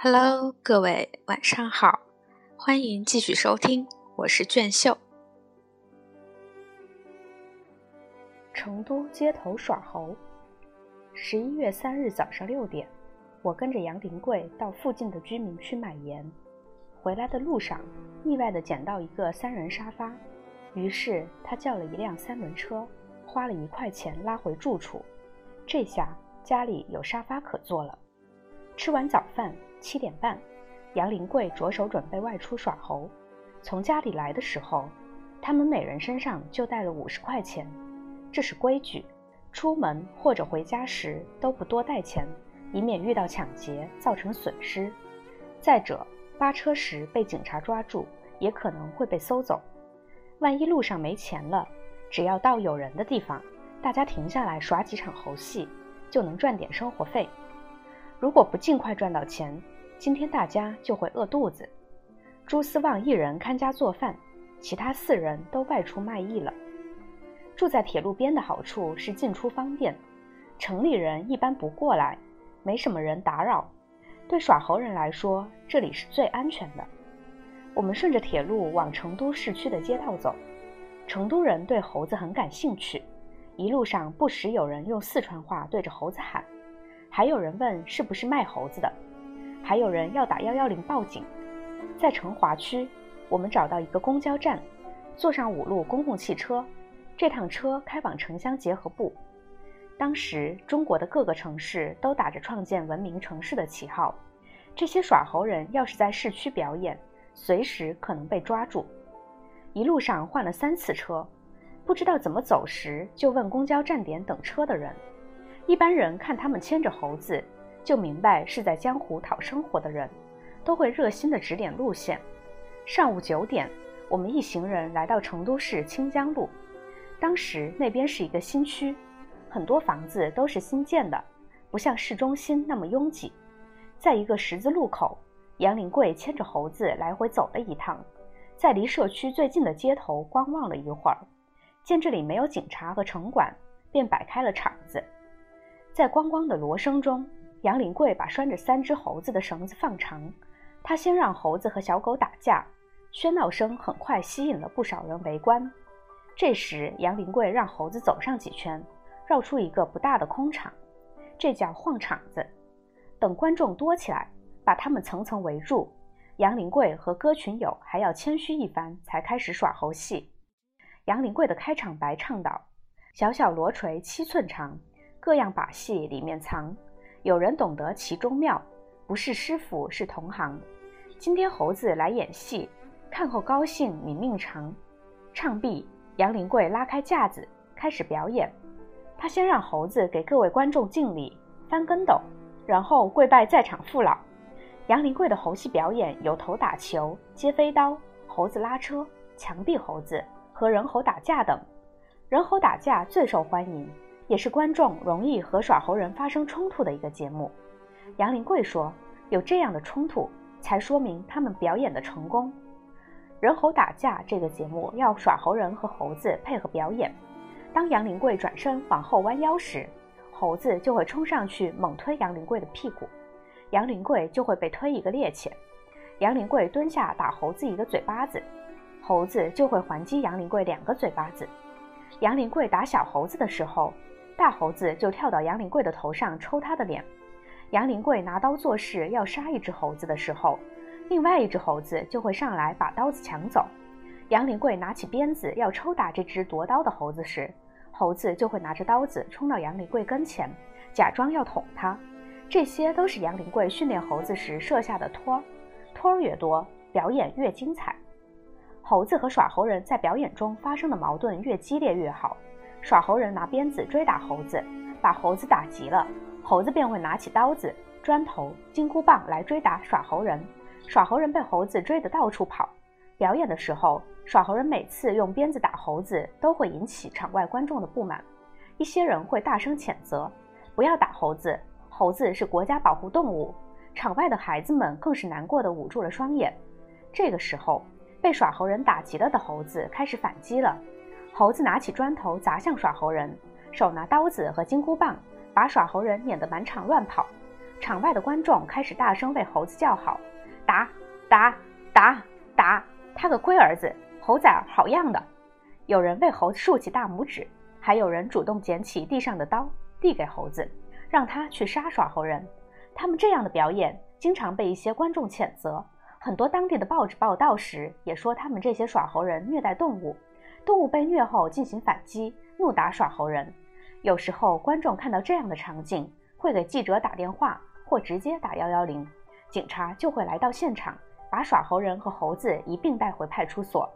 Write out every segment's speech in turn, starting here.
Hello，各位晚上好，欢迎继续收听，我是卷秀。成都街头耍猴。十一月三日早上六点，我跟着杨林贵到附近的居民区买盐，回来的路上意外的捡到一个三人沙发，于是他叫了一辆三轮车，花了一块钱拉回住处，这下家里有沙发可坐了。吃完早饭。七点半，杨林贵着手准备外出耍猴。从家里来的时候，他们每人身上就带了五十块钱，这是规矩。出门或者回家时都不多带钱，以免遇到抢劫造成损失。再者，扒车时被警察抓住，也可能会被搜走。万一路上没钱了，只要到有人的地方，大家停下来耍几场猴戏，就能赚点生活费。如果不尽快赚到钱，今天大家就会饿肚子。朱思旺一人看家做饭，其他四人都外出卖艺了。住在铁路边的好处是进出方便，城里人一般不过来，没什么人打扰。对耍猴人来说，这里是最安全的。我们顺着铁路往成都市区的街道走，成都人对猴子很感兴趣，一路上不时有人用四川话对着猴子喊。还有人问是不是卖猴子的，还有人要打幺幺零报警。在成华区，我们找到一个公交站，坐上五路公共汽车。这趟车开往城乡结合部。当时，中国的各个城市都打着创建文明城市的旗号，这些耍猴人要是在市区表演，随时可能被抓住。一路上换了三次车，不知道怎么走时，就问公交站点等车的人。一般人看他们牵着猴子，就明白是在江湖讨生活的人，都会热心的指点路线。上午九点，我们一行人来到成都市清江路。当时那边是一个新区，很多房子都是新建的，不像市中心那么拥挤。在一个十字路口，杨林贵牵着猴子来回走了一趟，在离社区最近的街头观望了一会儿，见这里没有警察和城管，便摆开了场子。在咣咣的锣声中，杨林贵把拴着三只猴子的绳子放长。他先让猴子和小狗打架，喧闹声很快吸引了不少人围观。这时，杨林贵让猴子走上几圈，绕出一个不大的空场，这叫晃场子。等观众多起来，把他们层层围住，杨林贵和歌群友还要谦虚一番，才开始耍猴戏。杨林贵的开场白唱道：“小小锣锤七寸长。”各样把戏里面藏，有人懂得其中妙，不是师傅是同行。今天猴子来演戏，看后高兴你命长。唱毕，杨林贵拉开架子开始表演。他先让猴子给各位观众敬礼、翻跟斗，然后跪拜在场父老。杨林贵的猴戏表演有头打球、接飞刀、猴子拉车、墙壁猴子和人猴打架等。人猴打架最受欢迎。也是观众容易和耍猴人发生冲突的一个节目。杨林贵说：“有这样的冲突，才说明他们表演的成功。”人猴打架这个节目要耍猴人和猴子配合表演。当杨林贵转身往后弯腰时，猴子就会冲上去猛推杨林贵的屁股，杨林贵就会被推一个趔趄。杨林贵蹲下打猴子一个嘴巴子，猴子就会还击杨林贵两个嘴巴子。杨林贵打小猴子的时候。大猴子就跳到杨林贵的头上抽他的脸。杨林贵拿刀做事要杀一只猴子的时候，另外一只猴子就会上来把刀子抢走。杨林贵拿起鞭子要抽打这只夺刀的猴子时，猴子就会拿着刀子冲到杨林贵跟前，假装要捅他。这些都是杨林贵训练猴子时设下的托儿，托儿越多，表演越精彩。猴子和耍猴人在表演中发生的矛盾越激烈越好。耍猴人拿鞭子追打猴子，把猴子打急了，猴子便会拿起刀子、砖头、金箍棒来追打耍猴人。耍猴人被猴子追得到处跑。表演的时候，耍猴人每次用鞭子打猴子，都会引起场外观众的不满。一些人会大声谴责：“不要打猴子，猴子是国家保护动物。”场外的孩子们更是难过的捂住了双眼。这个时候，被耍猴人打急了的猴子开始反击了。猴子拿起砖头砸向耍猴人，手拿刀子和金箍棒，把耍猴人撵得满场乱跑。场外的观众开始大声为猴子叫好：“打打打打！他个龟儿子，猴崽儿好样的！”有人为猴子竖起大拇指，还有人主动捡起地上的刀递给猴子，让他去杀耍猴人。他们这样的表演经常被一些观众谴责。很多当地的报纸报道时也说他们这些耍猴人虐待动物，动物被虐后进行反击，怒打耍猴人。有时候观众看到这样的场景，会给记者打电话或直接打幺幺零，警察就会来到现场，把耍猴人和猴子一并带回派出所。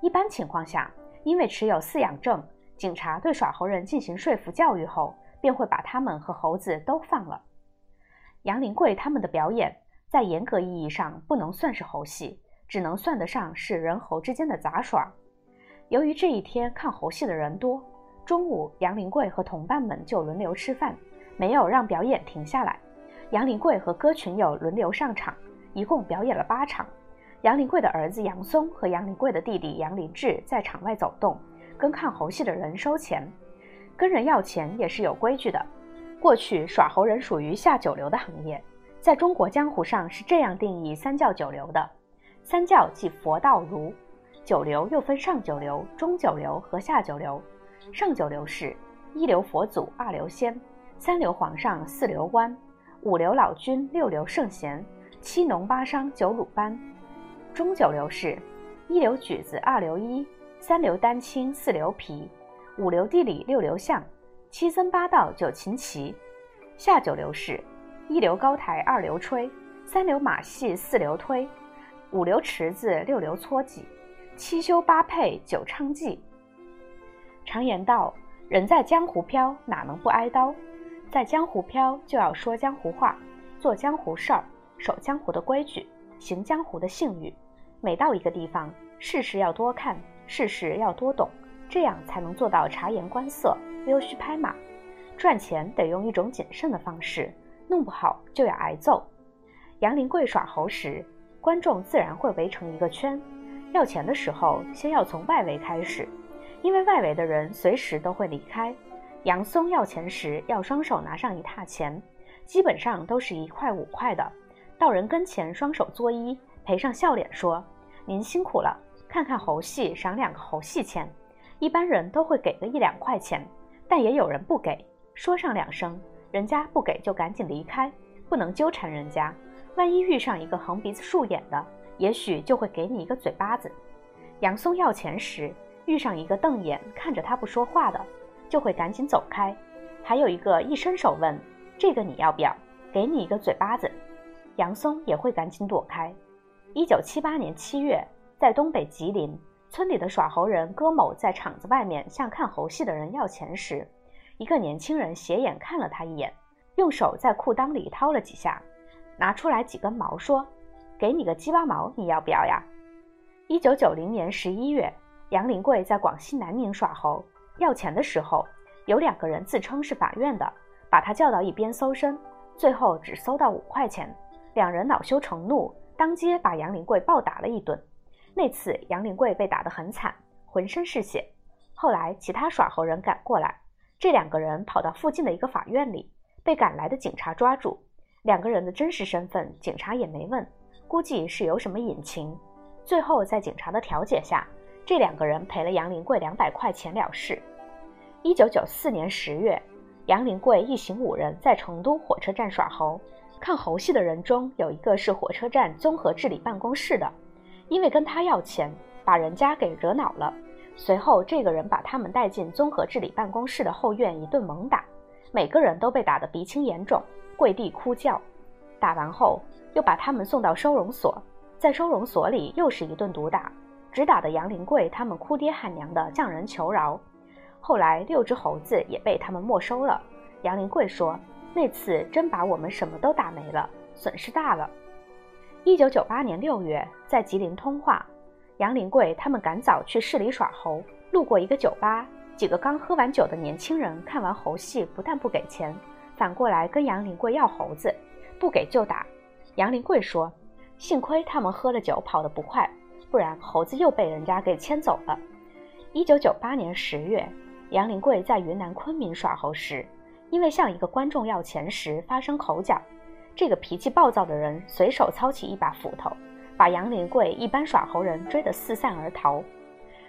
一般情况下，因为持有饲养证，警察对耍猴人进行说服教育后，便会把他们和猴子都放了。杨林贵他们的表演。在严格意义上不能算是猴戏，只能算得上是人猴之间的杂耍。由于这一天看猴戏的人多，中午杨林贵和同伴们就轮流吃饭，没有让表演停下来。杨林贵和歌群友轮流上场，一共表演了八场。杨林贵的儿子杨松和杨林贵的弟弟杨林志在场外走动，跟看猴戏的人收钱。跟人要钱也是有规矩的。过去耍猴人属于下九流的行业。在中国江湖上是这样定义三教九流的：三教即佛道儒，九流又分上九流、中九流和下九流。上九流是一流佛祖、二流仙、三流皇上、四流官、五流老君、六流圣贤、七农八商、九鲁班。中九流是一流举子、二流一、三流丹青、四流皮、五流地理、六流相、七僧八道、九琴棋。下九流是。一流高台，二流吹，三流马戏，四流推，五流池子，六流搓挤，七修八配，九唱伎。常言道：“人在江湖飘，哪能不挨刀？”在江湖飘，就要说江湖话，做江湖事儿，守江湖的规矩，行江湖的信誉。每到一个地方，事事要多看，事事要多懂，这样才能做到察言观色，溜须拍马。赚钱得用一种谨慎的方式。弄不好就要挨揍。杨林贵耍猴时，观众自然会围成一个圈。要钱的时候，先要从外围开始，因为外围的人随时都会离开。杨松要钱时，要双手拿上一沓钱，基本上都是一块五块的。到人跟前，双手作揖，赔上笑脸说：“您辛苦了，看看猴戏，赏两个猴戏钱。”一般人都会给个一两块钱，但也有人不给，说上两声。人家不给就赶紧离开，不能纠缠人家。万一遇上一个横鼻子竖眼的，也许就会给你一个嘴巴子。杨松要钱时，遇上一个瞪眼看着他不说话的，就会赶紧走开。还有一个一伸手问：“这个你要不要？”给你一个嘴巴子，杨松也会赶紧躲开。一九七八年七月，在东北吉林村里的耍猴人戈某在场子外面向看猴戏的人要钱时。一个年轻人斜眼看了他一眼，用手在裤裆里掏了几下，拿出来几根毛，说：“给你个鸡巴毛，你要不要呀？”一九九零年十一月，杨林贵在广西南宁耍猴要钱的时候，有两个人自称是法院的，把他叫到一边搜身，最后只搜到五块钱。两人恼羞成怒，当街把杨林贵暴打了一顿。那次杨林贵被打得很惨，浑身是血。后来其他耍猴人赶过来。这两个人跑到附近的一个法院里，被赶来的警察抓住。两个人的真实身份，警察也没问，估计是有什么隐情。最后在警察的调解下，这两个人赔了杨林贵两百块钱了事。一九九四年十月，杨林贵一行五人在成都火车站耍猴。看猴戏的人中有一个是火车站综合治理办公室的，因为跟他要钱，把人家给惹恼了。随后，这个人把他们带进综合治理办公室的后院，一顿猛打，每个人都被打得鼻青眼肿，跪地哭叫。打完后，又把他们送到收容所，在收容所里又是一顿毒打，只打得杨林贵他们哭爹喊娘的向人求饶。后来，六只猴子也被他们没收了。杨林贵说：“那次真把我们什么都打没了，损失大了。”一九九八年六月，在吉林通化。杨林贵他们赶早去市里耍猴，路过一个酒吧，几个刚喝完酒的年轻人看完猴戏，不但不给钱，反过来跟杨林贵要猴子，不给就打。杨林贵说：“幸亏他们喝了酒跑得不快，不然猴子又被人家给牵走了。”一九九八年十月，杨林贵在云南昆明耍猴时，因为向一个观众要钱时发生口角，这个脾气暴躁的人随手操起一把斧头，把杨林贵一班耍猴人追得四散而逃。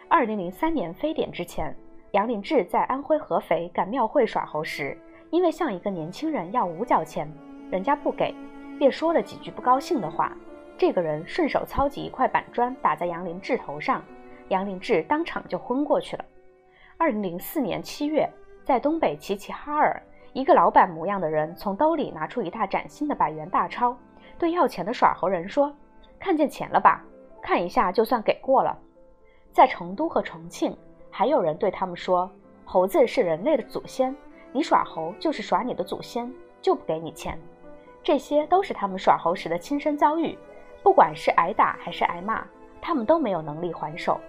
二零零三年非典之前，杨林志在安徽合肥赶庙会耍猴时，因为向一个年轻人要五角钱，人家不给，便说了几句不高兴的话。这个人顺手操起一块板砖打在杨林志头上，杨林志当场就昏过去了。二零零四年七月，在东北齐齐哈尔。一个老板模样的人从兜里拿出一沓崭新的百元大钞，对要钱的耍猴人说：“看见钱了吧？看一下就算给过了。”在成都和重庆，还有人对他们说：“猴子是人类的祖先，你耍猴就是耍你的祖先，就不给你钱。”这些都是他们耍猴时的亲身遭遇，不管是挨打还是挨骂，他们都没有能力还手。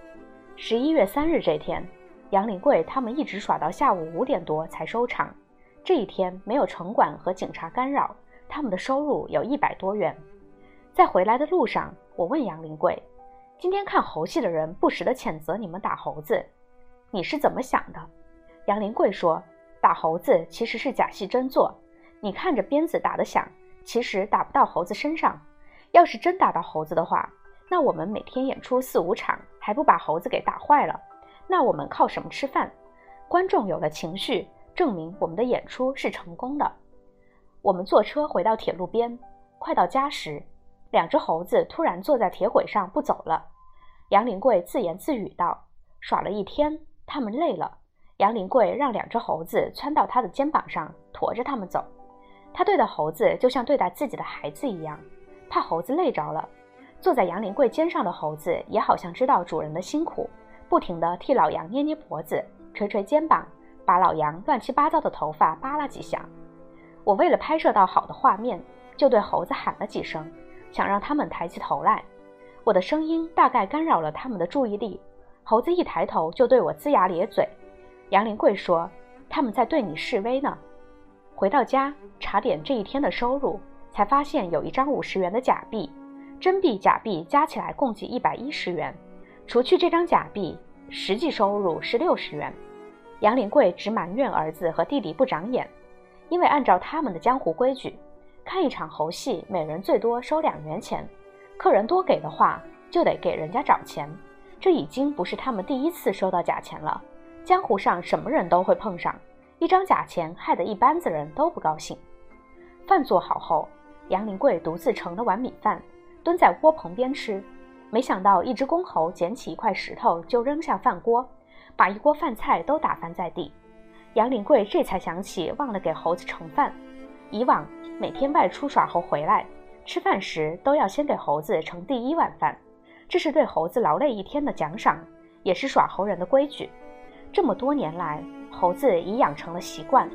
十一月三日这天，杨林贵他们一直耍到下午五点多才收场。这一天没有城管和警察干扰，他们的收入有一百多元。在回来的路上，我问杨林贵：“今天看猴戏的人不时地谴责你们打猴子，你是怎么想的？”杨林贵说：“打猴子其实是假戏真做，你看着鞭子打得响，其实打不到猴子身上。要是真打到猴子的话，那我们每天演出四五场，还不把猴子给打坏了？那我们靠什么吃饭？观众有了情绪。”证明我们的演出是成功的。我们坐车回到铁路边，快到家时，两只猴子突然坐在铁轨上不走了。杨林贵自言自语道：“耍了一天，他们累了。”杨林贵让两只猴子窜到他的肩膀上，驮着他们走。他对待猴子就像对待自己的孩子一样，怕猴子累着了。坐在杨林贵肩上的猴子也好像知道主人的辛苦，不停地替老杨捏捏脖子，捶捶肩膀。把老杨乱七八糟的头发扒拉几下，我为了拍摄到好的画面，就对猴子喊了几声，想让他们抬起头来。我的声音大概干扰了他们的注意力，猴子一抬头就对我龇牙咧嘴。杨林贵说：“他们在对你示威呢。”回到家查点这一天的收入，才发现有一张五十元的假币，真币假币加起来共计一百一十元，除去这张假币，实际收入是六十元。杨林贵只埋怨儿子和弟弟不长眼，因为按照他们的江湖规矩，看一场猴戏，每人最多收两元钱，客人多给的话，就得给人家找钱。这已经不是他们第一次收到假钱了，江湖上什么人都会碰上，一张假钱害得一班子人都不高兴。饭做好后，杨林贵独自盛了碗米饭，蹲在锅棚边吃，没想到一只公猴捡起一块石头就扔下饭锅。把一锅饭菜都打翻在地，杨林贵这才想起忘了给猴子盛饭。以往每天外出耍猴回来，吃饭时都要先给猴子盛第一碗饭，这是对猴子劳累一天的奖赏，也是耍猴人的规矩。这么多年来，猴子已养成了习惯，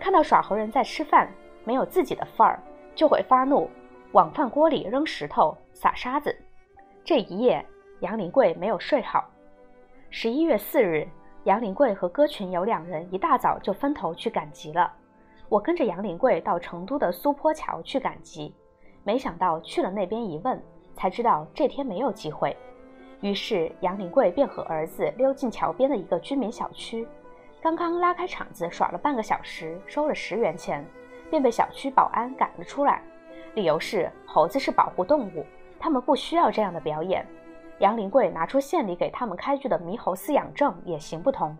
看到耍猴人在吃饭，没有自己的份儿，就会发怒，往饭锅里扔石头、撒沙子。这一夜，杨林贵没有睡好。十一月四日，杨林贵和歌群友两人一大早就分头去赶集了。我跟着杨林贵到成都的苏坡桥去赶集，没想到去了那边一问，才知道这天没有机会。于是杨林贵便和儿子溜进桥边的一个居民小区，刚刚拉开场子耍了半个小时，收了十元钱，便被小区保安赶了出来，理由是猴子是保护动物，他们不需要这样的表演。杨林贵拿出县里给他们开具的猕猴饲养证也行不通，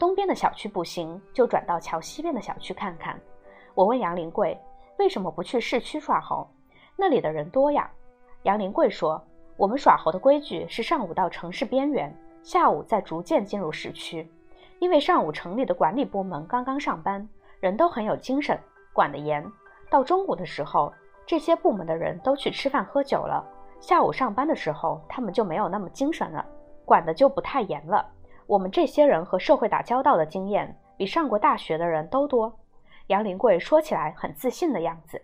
东边的小区不行，就转到桥西边的小区看看。我问杨林贵为什么不去市区耍猴，那里的人多呀。杨林贵说，我们耍猴的规矩是上午到城市边缘，下午再逐渐进入市区。因为上午城里的管理部门刚刚上班，人都很有精神，管得严。到中午的时候，这些部门的人都去吃饭喝酒了。下午上班的时候，他们就没有那么精神了，管的就不太严了。我们这些人和社会打交道的经验，比上过大学的人都多。杨林贵说起来很自信的样子。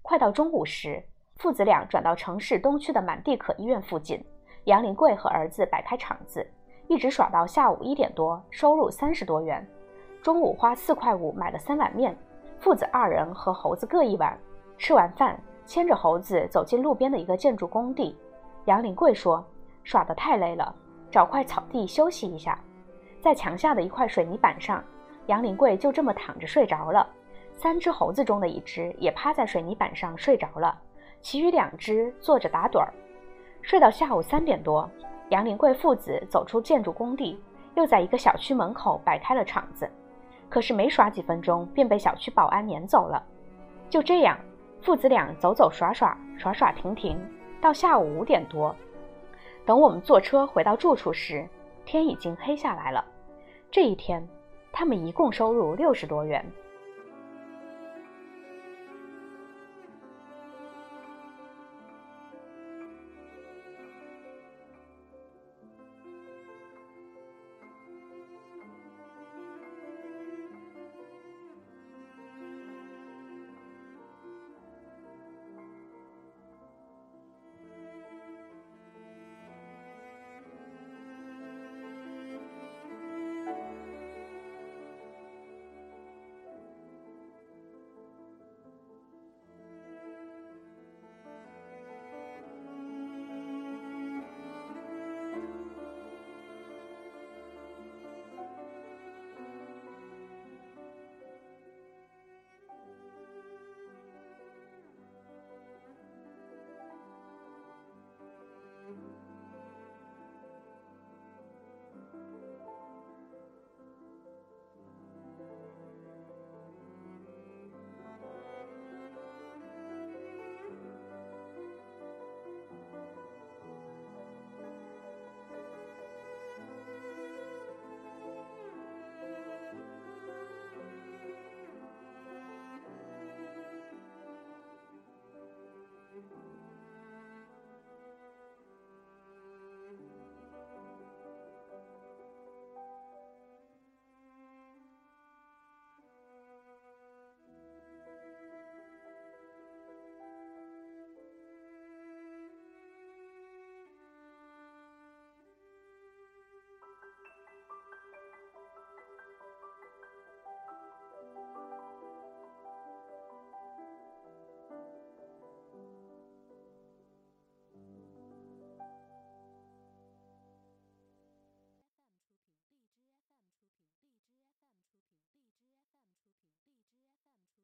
快到中午时，父子俩转到城市东区的满地可医院附近，杨林贵和儿子摆开场子，一直耍到下午一点多，收入三十多元。中午花四块五买了三碗面，父子二人和猴子各一碗。吃完饭。牵着猴子走进路边的一个建筑工地，杨林贵说：“耍得太累了，找块草地休息一下。”在墙下的一块水泥板上，杨林贵就这么躺着睡着了。三只猴子中的一只也趴在水泥板上睡着了，其余两只坐着打盹儿。睡到下午三点多，杨林贵父子走出建筑工地，又在一个小区门口摆开了场子。可是没耍几分钟，便被小区保安撵走了。就这样，父子俩走走耍耍，耍耍停停，到下午五点多。等我们坐车回到住处时，天已经黑下来了。这一天，他们一共收入六十多元。